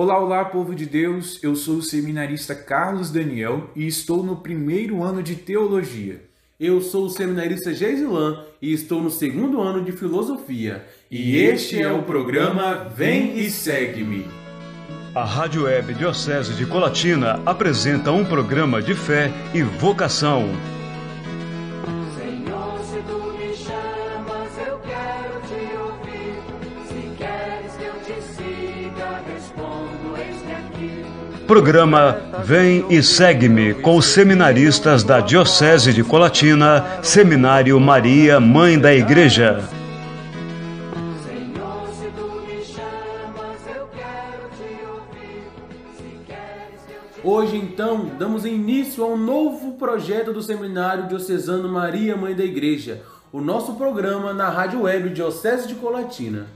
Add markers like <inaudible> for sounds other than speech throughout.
Olá, olá, povo de Deus. Eu sou o seminarista Carlos Daniel e estou no primeiro ano de teologia. Eu sou o seminarista Geisilan e estou no segundo ano de filosofia. E este é o programa Vem e Segue-me. A Rádio Web Diocese de Colatina apresenta um programa de fé e vocação. Programa Vem e Segue-me com os seminaristas da Diocese de Colatina, Seminário Maria, Mãe da Igreja. Hoje, então, damos início a um novo projeto do Seminário Diocesano Maria, Mãe da Igreja, o nosso programa na Rádio Web Diocese de Colatina.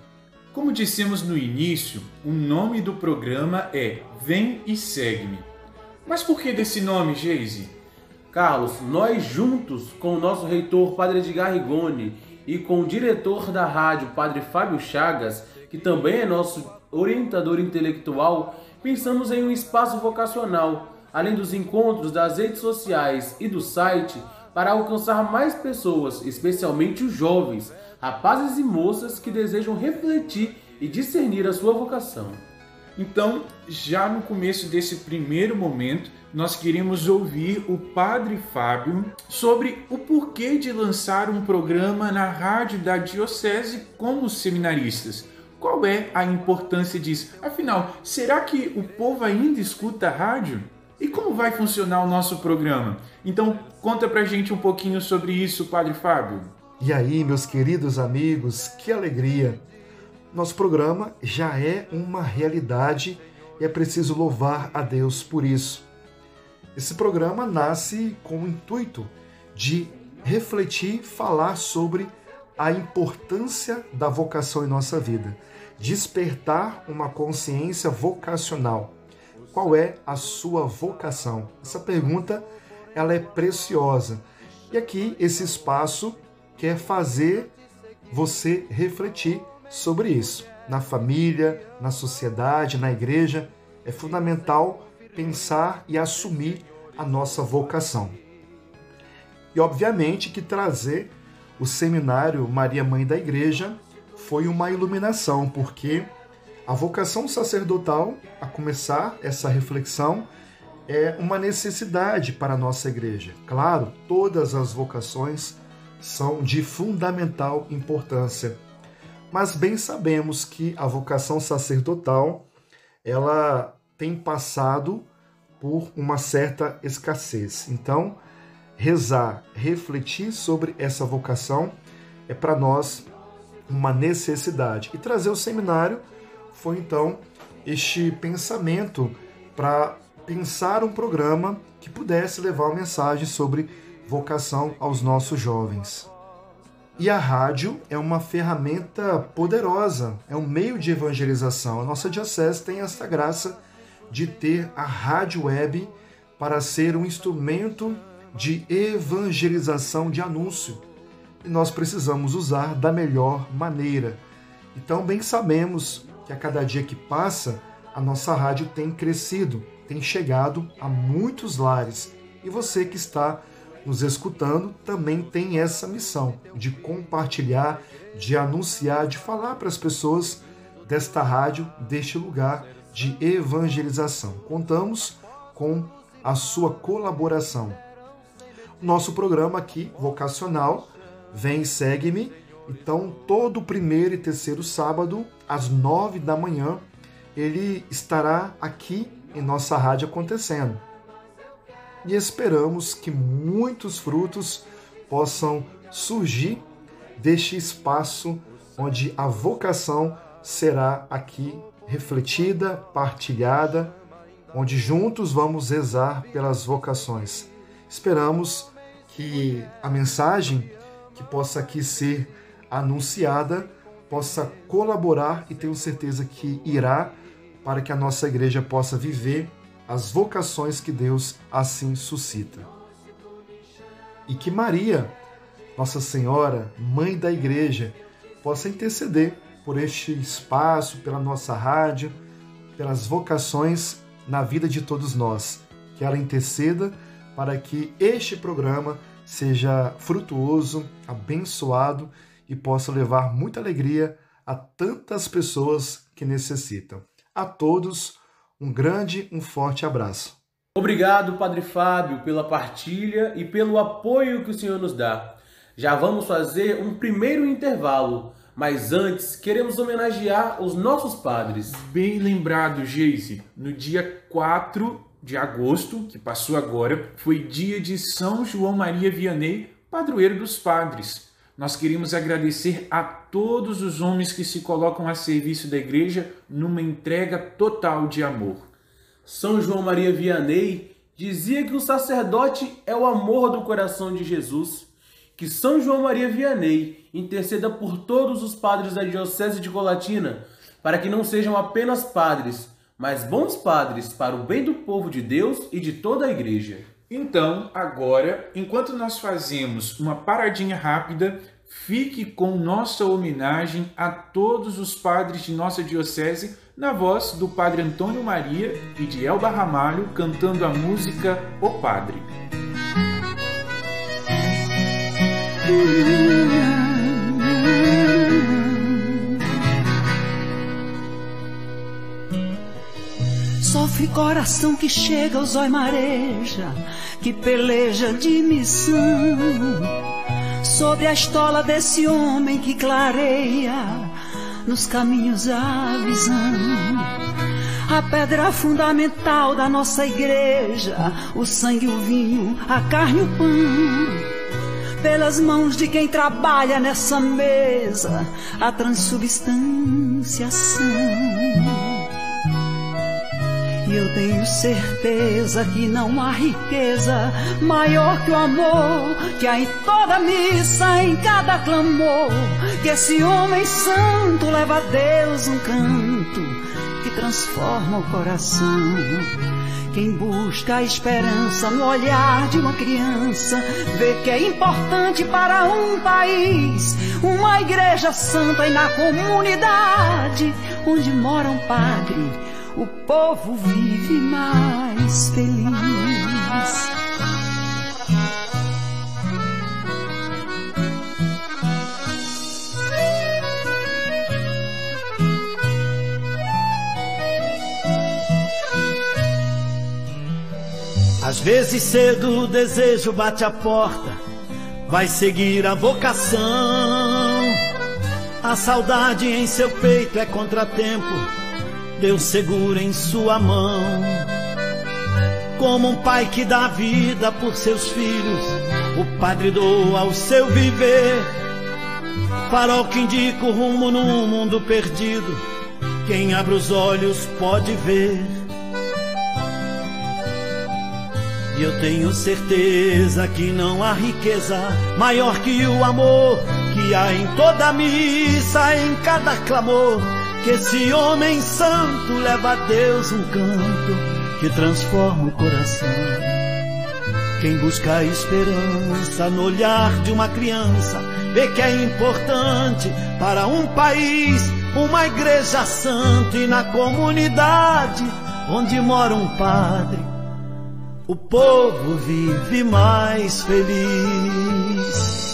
Como dissemos no início, o nome do programa é Vem e Segue-me. Mas por que desse nome, Geise? Carlos, nós juntos com o nosso reitor Padre Edgar Rigoni e com o diretor da rádio Padre Fábio Chagas, que também é nosso orientador intelectual, pensamos em um espaço vocacional, além dos encontros das redes sociais e do site, para alcançar mais pessoas, especialmente os jovens, rapazes e moças que desejam refletir e discernir a sua vocação. Então, já no começo desse primeiro momento, nós queremos ouvir o Padre Fábio sobre o porquê de lançar um programa na rádio da Diocese como seminaristas. Qual é a importância disso? Afinal, será que o povo ainda escuta a rádio? E como vai funcionar o nosso programa? Então, conta pra gente um pouquinho sobre isso, Padre Fábio. E aí, meus queridos amigos, que alegria! Nosso programa já é uma realidade e é preciso louvar a Deus por isso. Esse programa nasce com o intuito de refletir, falar sobre a importância da vocação em nossa vida, despertar uma consciência vocacional. Qual é a sua vocação? Essa pergunta ela é preciosa. E aqui esse espaço quer fazer você refletir sobre isso. Na família, na sociedade, na igreja, é fundamental pensar e assumir a nossa vocação. E obviamente que trazer o seminário Maria Mãe da Igreja foi uma iluminação, porque a vocação sacerdotal, a começar essa reflexão, é uma necessidade para a nossa igreja. Claro, todas as vocações são de fundamental importância. Mas bem sabemos que a vocação sacerdotal, ela tem passado por uma certa escassez. Então, rezar, refletir sobre essa vocação é para nós uma necessidade. E trazer o seminário foi então este pensamento para pensar um programa que pudesse levar uma mensagem sobre vocação aos nossos jovens. E a rádio é uma ferramenta poderosa, é um meio de evangelização. A nossa diocese tem essa graça de ter a rádio web para ser um instrumento de evangelização de anúncio. E nós precisamos usar da melhor maneira. Então, bem sabemos que a cada dia que passa, a nossa rádio tem crescido, tem chegado a muitos lares. E você que está nos escutando também tem essa missão de compartilhar, de anunciar, de falar para as pessoas desta rádio, deste lugar de evangelização. Contamos com a sua colaboração. Nosso programa aqui, vocacional, vem e segue-me. Então, todo primeiro e terceiro sábado, às nove da manhã, ele estará aqui em nossa rádio acontecendo e esperamos que muitos frutos possam surgir deste espaço onde a vocação será aqui refletida, partilhada, onde juntos vamos rezar pelas vocações. Esperamos que a mensagem que possa aqui ser anunciada possa colaborar e tenho certeza que irá para que a nossa igreja possa viver as vocações que Deus assim suscita. E que Maria, Nossa Senhora, Mãe da Igreja, possa interceder por este espaço, pela nossa rádio, pelas vocações na vida de todos nós. Que ela interceda para que este programa seja frutuoso, abençoado e possa levar muita alegria a tantas pessoas que necessitam. A todos, um grande, um forte abraço. Obrigado, Padre Fábio, pela partilha e pelo apoio que o Senhor nos dá. Já vamos fazer um primeiro intervalo, mas antes queremos homenagear os nossos padres. Bem lembrado, Geise, no dia 4 de agosto, que passou agora, foi dia de São João Maria Vianney, padroeiro dos padres. Nós queremos agradecer a todos os homens que se colocam a serviço da igreja numa entrega total de amor. São João Maria Vianney dizia que o sacerdote é o amor do coração de Jesus. Que São João Maria Vianney interceda por todos os padres da Diocese de Colatina, para que não sejam apenas padres, mas bons padres para o bem do povo de Deus e de toda a igreja. Então, agora, enquanto nós fazemos uma paradinha rápida, fique com nossa homenagem a todos os padres de nossa diocese, na voz do Padre Antônio Maria e de Elba Ramalho cantando a música O Padre. Sofre coração que chega ao zóio mareja, que peleja de missão. Sobre a estola desse homem que clareia nos caminhos a visão. A pedra fundamental da nossa igreja, o sangue, o vinho, a carne o pão. Pelas mãos de quem trabalha nessa mesa, a transubstanciação. Eu tenho certeza que não há riqueza maior que o amor que há em toda missa, em cada clamor. Que esse homem santo leva a Deus um canto que transforma o coração. Quem busca a esperança no olhar de uma criança, vê que é importante para um país uma igreja santa e na comunidade onde mora um padre o povo vive mais feliz. Às vezes cedo o desejo bate a porta, vai seguir a vocação. A saudade em seu peito é contratempo Deus segura em sua mão. Como um pai que dá vida por seus filhos, o padre doa o seu viver. Farol que indica o rumo num mundo perdido, quem abre os olhos pode ver. E eu tenho certeza que não há riqueza maior que o amor que há em toda missa, em cada clamor que esse homem santo leva a Deus um canto que transforma o coração. Quem busca a esperança no olhar de uma criança vê que é importante para um país uma igreja santa e na comunidade onde mora um padre o povo vive mais feliz.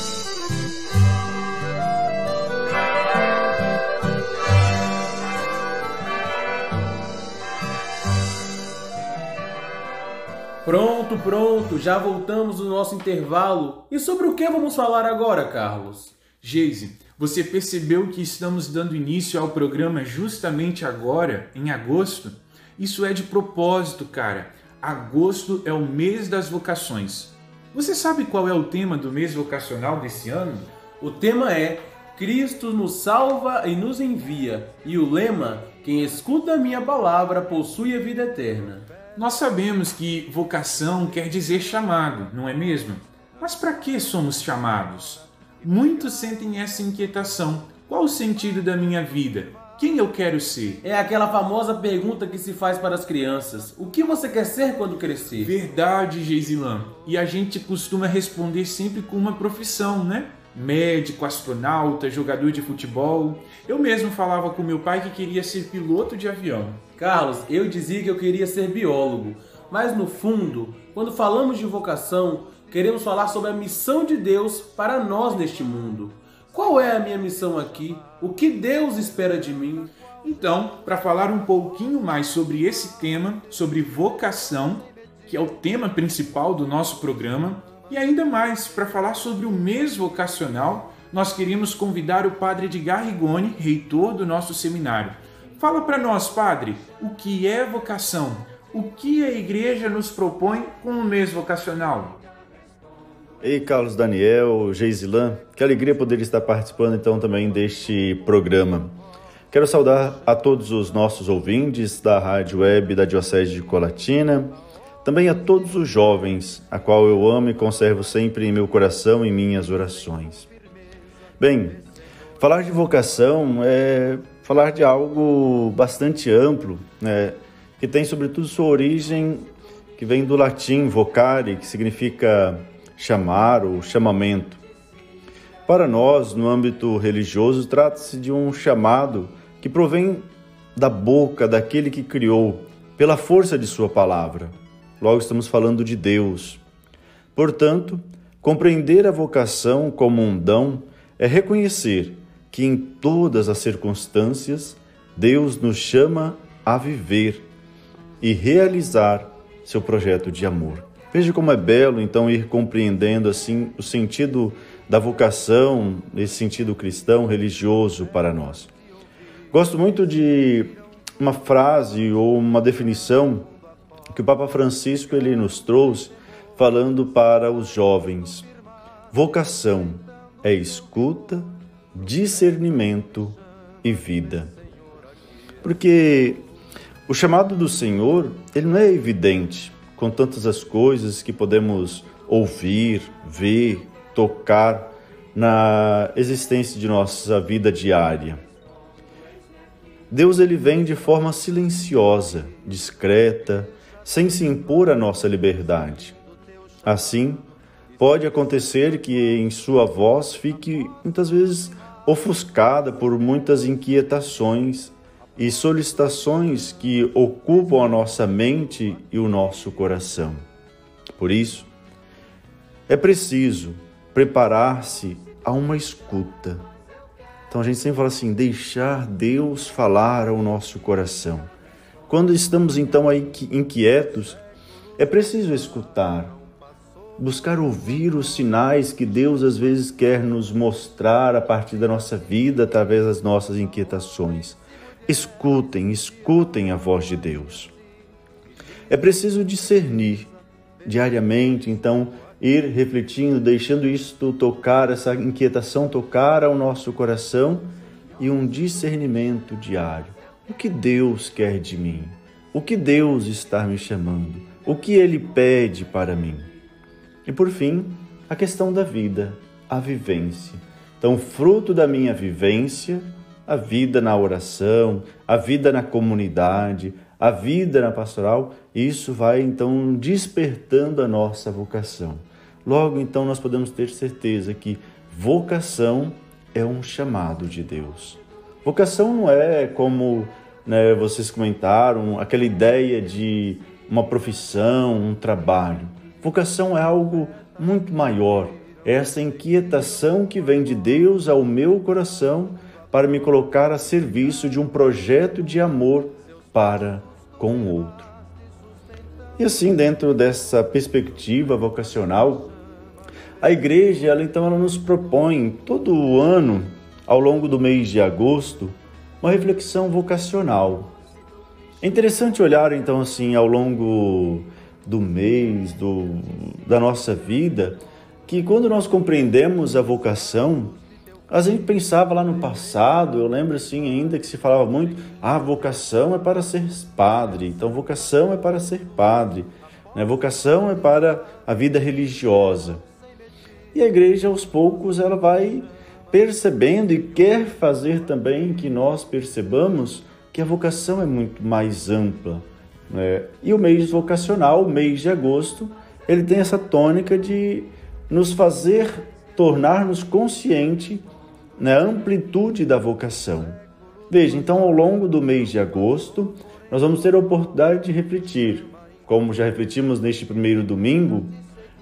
Pronto, pronto, já voltamos do nosso intervalo. E sobre o que vamos falar agora, Carlos? Geise, você percebeu que estamos dando início ao programa justamente agora, em agosto? Isso é de propósito, cara. Agosto é o mês das vocações. Você sabe qual é o tema do mês vocacional desse ano? O tema é Cristo nos salva e nos envia. E o lema: Quem escuta a minha palavra possui a vida eterna. Nós sabemos que vocação quer dizer chamado, não é mesmo? Mas para que somos chamados? Muitos sentem essa inquietação. Qual o sentido da minha vida? Quem eu quero ser? É aquela famosa pergunta que se faz para as crianças: O que você quer ser quando crescer? Verdade, Geisilã. E a gente costuma responder sempre com uma profissão, né? Médico, astronauta, jogador de futebol. Eu mesmo falava com meu pai que queria ser piloto de avião. Carlos, eu dizia que eu queria ser biólogo, mas no fundo, quando falamos de vocação, queremos falar sobre a missão de Deus para nós neste mundo. Qual é a minha missão aqui? O que Deus espera de mim? Então, para falar um pouquinho mais sobre esse tema, sobre vocação, que é o tema principal do nosso programa, e ainda mais para falar sobre o mês vocacional, nós queríamos convidar o padre Edgar Rigoni, reitor do nosso seminário. Fala para nós, padre, o que é vocação? O que a igreja nos propõe com o mês vocacional? Ei, Carlos Daniel, Geisilan, que alegria poder estar participando então também deste programa. Quero saudar a todos os nossos ouvintes da Rádio Web da Diocese de Colatina, também a todos os jovens, a qual eu amo e conservo sempre em meu coração e minhas orações. Bem, falar de vocação é falar de algo bastante amplo, né, que tem sobretudo sua origem que vem do latim vocare, que significa chamar ou chamamento. Para nós, no âmbito religioso, trata-se de um chamado que provém da boca daquele que criou, pela força de Sua palavra. Logo, estamos falando de Deus. Portanto, compreender a vocação como um dom é reconhecer que em todas as circunstâncias Deus nos chama a viver e realizar seu projeto de amor. Veja como é belo então ir compreendendo assim o sentido da vocação, esse sentido cristão religioso para nós. Gosto muito de uma frase ou uma definição que o Papa Francisco ele nos trouxe falando para os jovens. Vocação é escuta, discernimento e vida. Porque o chamado do Senhor, ele não é evidente com tantas as coisas que podemos ouvir, ver, tocar na existência de nossa vida diária. Deus ele vem de forma silenciosa, discreta, sem se impor à nossa liberdade. Assim, pode acontecer que em sua voz fique muitas vezes ofuscada por muitas inquietações e solicitações que ocupam a nossa mente e o nosso coração. Por isso, é preciso preparar-se a uma escuta. Então a gente sempre fala assim: deixar Deus falar ao nosso coração. Quando estamos então aí inquietos, é preciso escutar, buscar ouvir os sinais que Deus às vezes quer nos mostrar a partir da nossa vida, através das nossas inquietações. Escutem, escutem a voz de Deus. É preciso discernir diariamente, então, ir refletindo, deixando isto tocar, essa inquietação tocar ao nosso coração e um discernimento diário. O que Deus quer de mim? O que Deus está me chamando? O que Ele pede para mim? E por fim, a questão da vida, a vivência. Então, fruto da minha vivência, a vida na oração, a vida na comunidade, a vida na pastoral, isso vai então despertando a nossa vocação. Logo então nós podemos ter certeza que vocação é um chamado de Deus. Vocação não é como né, vocês comentaram, aquela ideia de uma profissão, um trabalho. Vocação é algo muito maior. É essa inquietação que vem de Deus ao meu coração para me colocar a serviço de um projeto de amor para com o outro. E assim, dentro dessa perspectiva vocacional, a igreja, ela, então, ela nos propõe todo o ano ao longo do mês de agosto, uma reflexão vocacional. É interessante olhar então assim ao longo do mês, do, da nossa vida, que quando nós compreendemos a vocação, a gente pensava lá no passado, eu lembro assim ainda que se falava muito, a ah, vocação é para ser padre, então vocação é para ser padre, né? vocação é para a vida religiosa. E a igreja aos poucos ela vai percebendo e quer fazer também que nós percebamos que a vocação é muito mais ampla. Né? E o mês vocacional, o mês de agosto, ele tem essa tônica de nos fazer tornar-nos consciente na amplitude da vocação. Veja, então, ao longo do mês de agosto, nós vamos ter a oportunidade de refletir, como já refletimos neste primeiro domingo,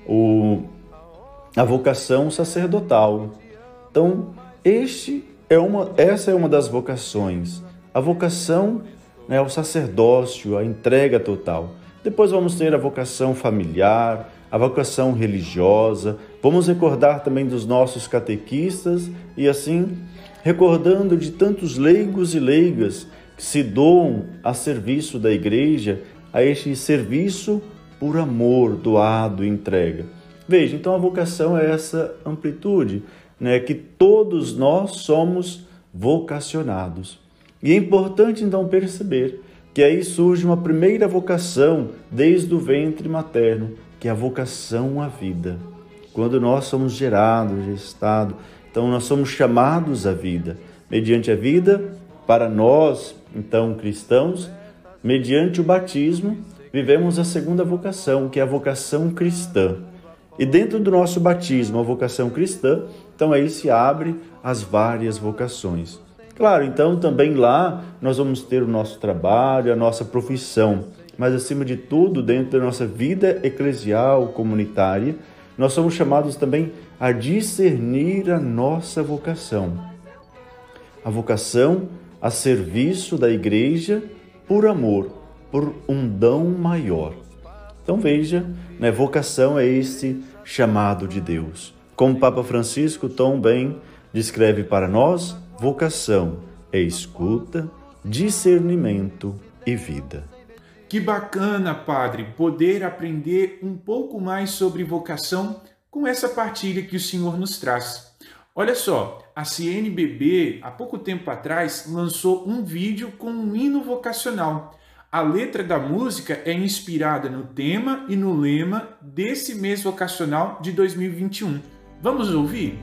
o, a vocação sacerdotal. Então, este é uma, essa é uma das vocações. A vocação né, ao sacerdócio, a entrega total. Depois vamos ter a vocação familiar, a vocação religiosa, vamos recordar também dos nossos catequistas e assim recordando de tantos leigos e leigas que se doam a serviço da igreja, a este serviço por amor, doado e entrega. Veja, então a vocação é essa amplitude, né, que todos nós somos vocacionados. E é importante então perceber que aí surge uma primeira vocação desde o ventre materno, que é a vocação à vida. Quando nós somos gerados, gestados, então nós somos chamados à vida. Mediante a vida, para nós, então cristãos, mediante o batismo, vivemos a segunda vocação, que é a vocação cristã. E dentro do nosso batismo, a vocação cristã, então aí se abre as várias vocações. Claro, então também lá nós vamos ter o nosso trabalho, a nossa profissão, mas acima de tudo, dentro da nossa vida eclesial, comunitária, nós somos chamados também a discernir a nossa vocação. A vocação a serviço da igreja por amor, por um dom maior. Então veja, né, vocação é este chamado de Deus. Como o Papa Francisco tão bem descreve para nós, Vocação é escuta, discernimento e vida. Que bacana, Padre, poder aprender um pouco mais sobre vocação com essa partilha que o Senhor nos traz. Olha só, a CNBB, há pouco tempo atrás, lançou um vídeo com um hino vocacional. A letra da música é inspirada no tema e no lema desse mês vocacional de 2021. Vamos ouvir?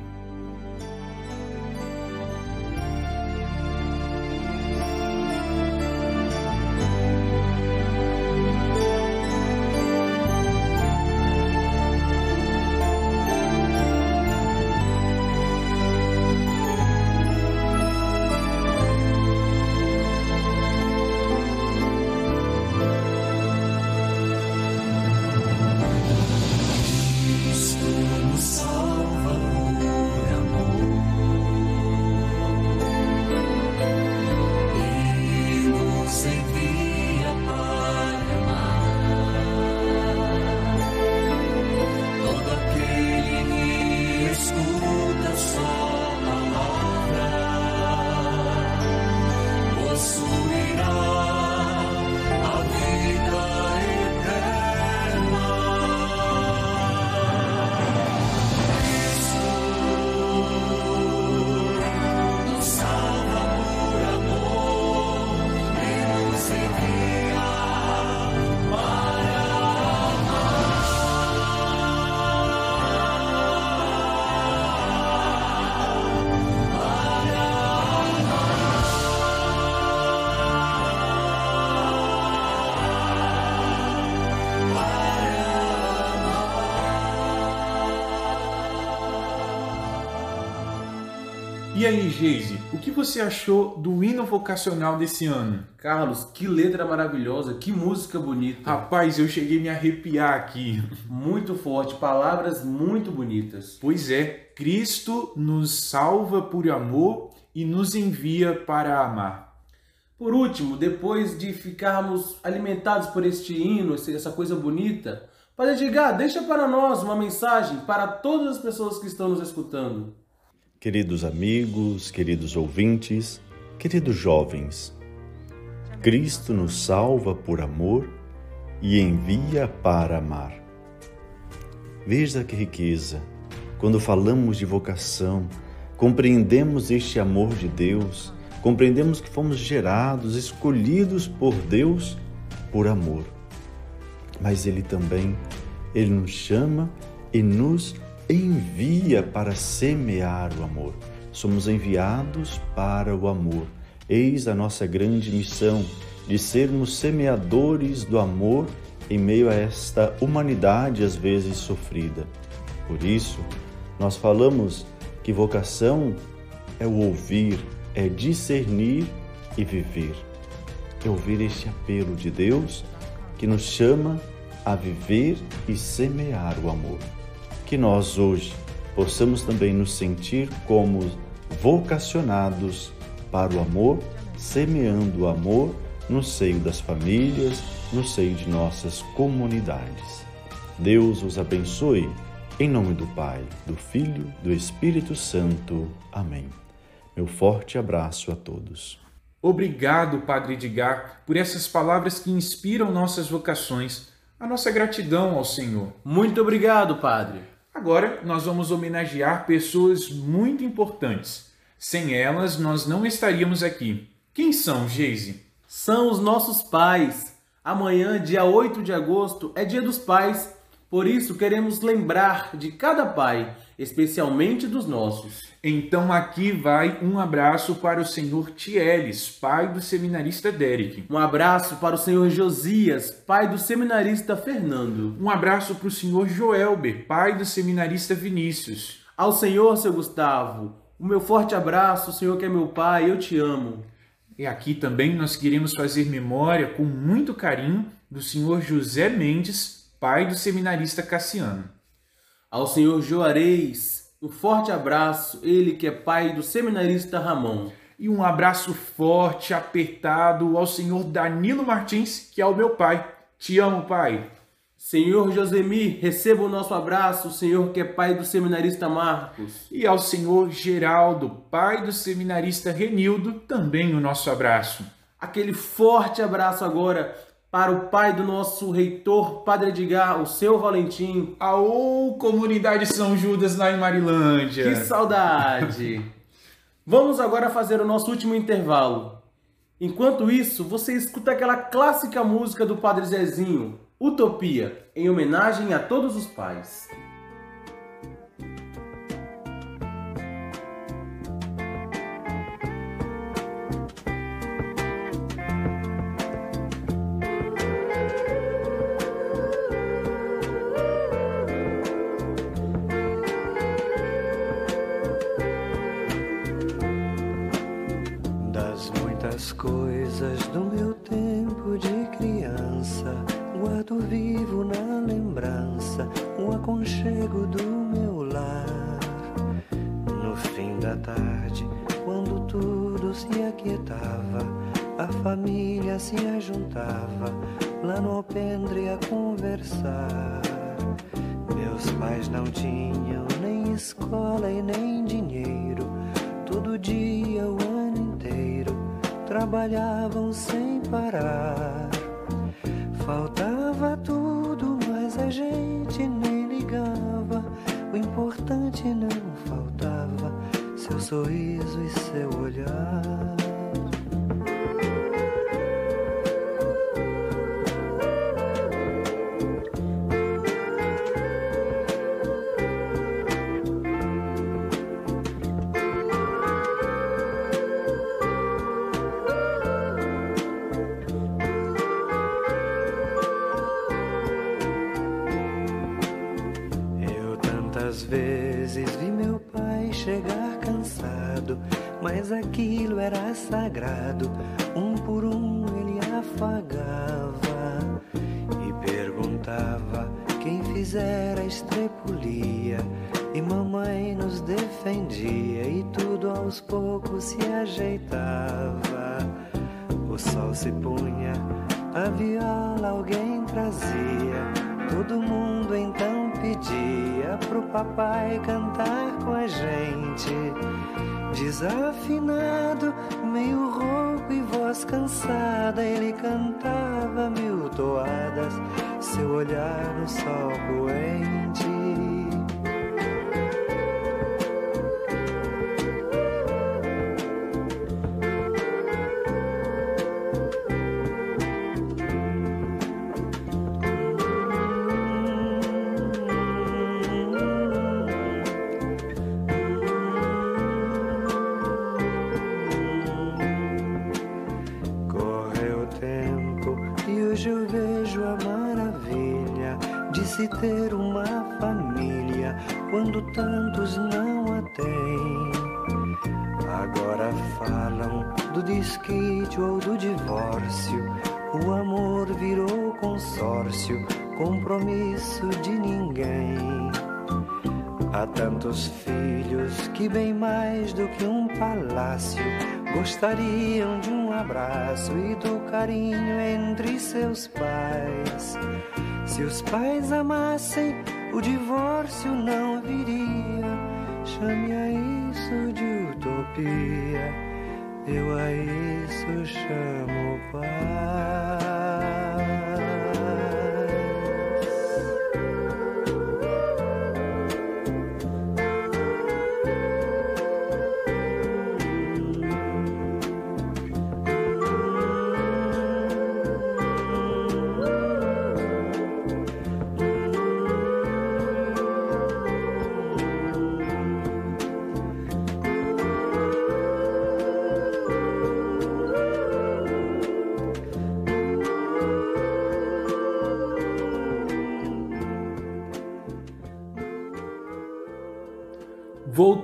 Aí, Geise, o que você achou do hino vocacional desse ano? Carlos, que letra maravilhosa, que música bonita. Rapaz, eu cheguei a me arrepiar aqui. Muito forte, palavras muito bonitas. Pois é, Cristo nos salva por amor e nos envia para amar. Por último, depois de ficarmos alimentados por este hino, essa coisa bonita, Padre Edgar, deixa para nós uma mensagem para todas as pessoas que estão nos escutando. Queridos amigos, queridos ouvintes, queridos jovens, Cristo nos salva por amor e envia para amar. Veja que riqueza! Quando falamos de vocação, compreendemos este amor de Deus, compreendemos que fomos gerados, escolhidos por Deus por amor. Mas Ele também, Ele nos chama e nos envia para semear o amor. Somos enviados para o amor. Eis a nossa grande missão de sermos semeadores do amor em meio a esta humanidade às vezes sofrida. Por isso, nós falamos que vocação é o ouvir, é discernir e viver. é ouvir este apelo de Deus que nos chama a viver e semear o amor. Que nós hoje possamos também nos sentir como vocacionados para o amor, semeando o amor no seio das famílias, no seio de nossas comunidades. Deus os abençoe. Em nome do Pai, do Filho, do Espírito Santo. Amém. Meu forte abraço a todos. Obrigado, Padre Edgar, por essas palavras que inspiram nossas vocações. A nossa gratidão ao Senhor. Muito obrigado, Padre. Agora nós vamos homenagear pessoas muito importantes. Sem elas, nós não estaríamos aqui. Quem são, Geise? São os nossos pais. Amanhã, dia 8 de agosto, é dia dos pais. Por isso, queremos lembrar de cada pai, especialmente dos nossos. Então aqui vai um abraço para o senhor Tieles, pai do seminarista Derek. Um abraço para o senhor Josias, pai do seminarista Fernando. Um abraço para o senhor Joelber, pai do seminarista Vinícius. Ao senhor, seu Gustavo, o meu forte abraço, o senhor que é meu pai, eu te amo. E aqui também nós queremos fazer memória com muito carinho do senhor José Mendes, pai do seminarista Cassiano. Ao senhor Juarez, um forte abraço, ele que é pai do seminarista Ramon. E um abraço forte, apertado ao senhor Danilo Martins, que é o meu pai. Te amo, pai. Senhor Josemir, receba o nosso abraço, o senhor que é pai do seminarista Marcos. E ao senhor Geraldo, pai do seminarista Renildo, também o nosso abraço. Aquele forte abraço agora para o pai do nosso reitor, Padre Edgar, o seu Valentim. Aô, comunidade São Judas lá em Marilândia. Que saudade! <laughs> Vamos agora fazer o nosso último intervalo. Enquanto isso, você escuta aquela clássica música do Padre Zezinho, Utopia, em homenagem a todos os pais. Se aquietava, a família se ajuntava lá no alpendre a conversar. Meus pais não tinham nem escola e nem dinheiro. Todo dia, o ano inteiro, trabalhavam sem parar. Faltava tudo, mas a gente nem ligava. O importante não faltava, seu sorriso e seu olhar. Chegar cansado, mas aquilo era sagrado. Um por um ele afagava e perguntava quem fizera a estrepulia. E mamãe nos defendia e tudo aos poucos se ajeitava. O sol se punha, a viola alguém trazia. Todo mundo então pedia pro papai cantar com a gente. Desafinado, meio rouco e voz cansada, ele cantava mil toadas, seu olhar no sol poente. Quando tantos não a têm. Agora falam do desquite ou do divórcio. O amor virou consórcio, compromisso de ninguém. Há tantos filhos que, bem mais do que um palácio, gostariam de um abraço e do carinho entre seus pais. Se os pais amassem, o divórcio não. A isso de utopia, eu a isso chamo paz.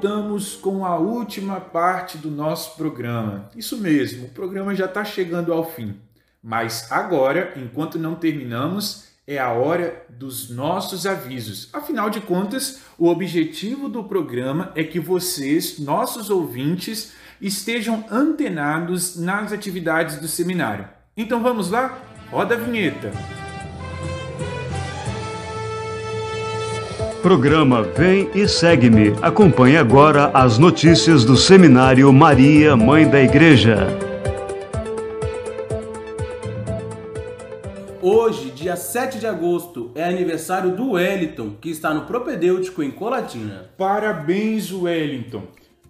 Voltamos com a última parte do nosso programa. Isso mesmo, o programa já está chegando ao fim. Mas agora, enquanto não terminamos, é a hora dos nossos avisos. Afinal de contas, o objetivo do programa é que vocês, nossos ouvintes, estejam antenados nas atividades do seminário. Então vamos lá? Roda a vinheta! Programa Vem e Segue-me. Acompanhe agora as notícias do Seminário Maria, Mãe da Igreja. Hoje, dia 7 de agosto, é aniversário do Wellington, que está no propedêutico em Colatina. Parabéns, Wellington!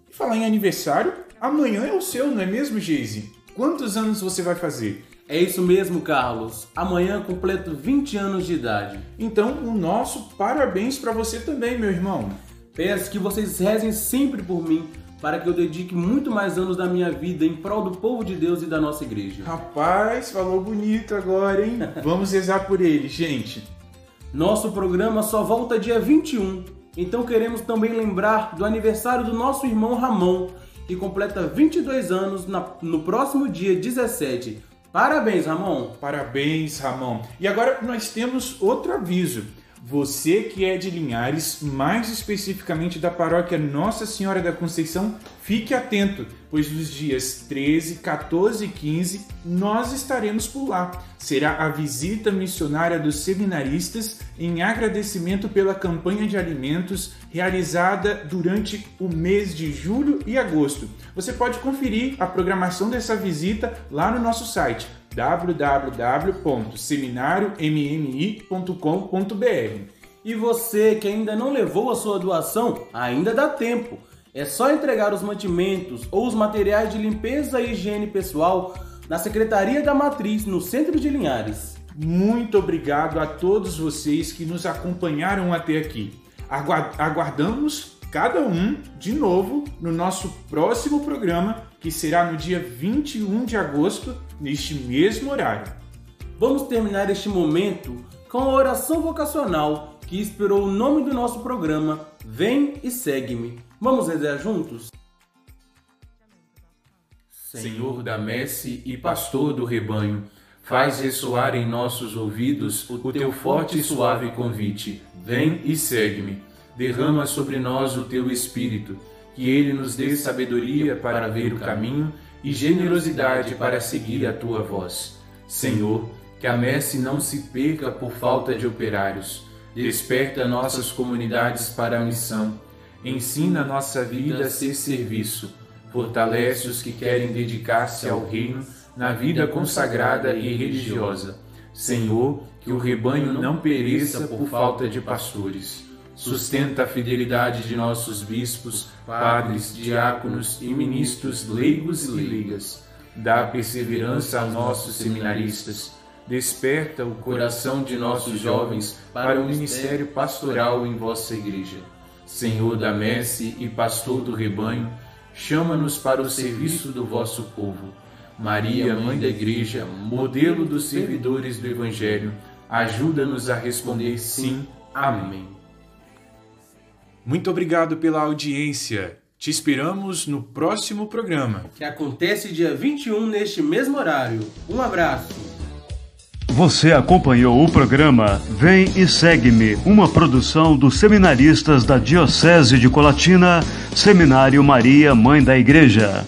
E falar em aniversário, amanhã é o seu, não é mesmo, Geise? Quantos anos você vai fazer? É isso mesmo, Carlos. Amanhã completo 20 anos de idade. Então, o nosso parabéns para você também, meu irmão. Peço que vocês rezem sempre por mim, para que eu dedique muito mais anos da minha vida em prol do povo de Deus e da nossa igreja. Rapaz, falou bonito agora, hein? <laughs> Vamos rezar por ele, gente. Nosso programa só volta dia 21, então queremos também lembrar do aniversário do nosso irmão Ramon, que completa 22 anos no próximo dia 17. Parabéns, Ramon! Parabéns, Ramon. E agora nós temos outro aviso. Você que é de Linhares, mais especificamente da paróquia Nossa Senhora da Conceição, fique atento, pois nos dias 13, 14 e 15 nós estaremos por lá. Será a visita missionária dos seminaristas em agradecimento pela campanha de alimentos realizada durante o mês de julho e agosto. Você pode conferir a programação dessa visita lá no nosso site www.seminariommi.com.br. E você que ainda não levou a sua doação, ainda dá tempo. É só entregar os mantimentos ou os materiais de limpeza e higiene pessoal na Secretaria da Matriz, no centro de Linhares. Muito obrigado a todos vocês que nos acompanharam até aqui. Agua- Aguardamos cada um de novo no nosso próximo programa, que será no dia 21 de agosto, neste mesmo horário. Vamos terminar este momento com a oração vocacional que inspirou o nome do nosso programa, Vem e Segue-me. Vamos rezar juntos? Senhor da messe e pastor do rebanho, faz ressoar em nossos ouvidos o teu forte e suave convite. Vem e segue-me. Derrama sobre nós o teu espírito, que ele nos dê sabedoria para ver o caminho e generosidade para seguir a tua voz. Senhor, que a messe não se perca por falta de operários. Desperta nossas comunidades para a missão. Ensina nossa vida a ser serviço. Fortalece os que querem dedicar-se ao reino na vida consagrada e religiosa. Senhor, que o rebanho não pereça por falta de pastores. Sustenta a fidelidade de nossos bispos, padres, diáconos e ministros leigos e leigas. Dá perseverança a nossos seminaristas. Desperta o coração de nossos jovens para o ministério pastoral em vossa igreja. Senhor da messe e pastor do rebanho, chama-nos para o serviço do vosso povo. Maria, mãe da igreja, modelo dos servidores do evangelho, ajuda-nos a responder sim. Amém. Muito obrigado pela audiência. Te esperamos no próximo programa. Que acontece dia 21 neste mesmo horário. Um abraço. Você acompanhou o programa Vem e Segue-me, uma produção dos seminaristas da Diocese de Colatina, Seminário Maria, Mãe da Igreja.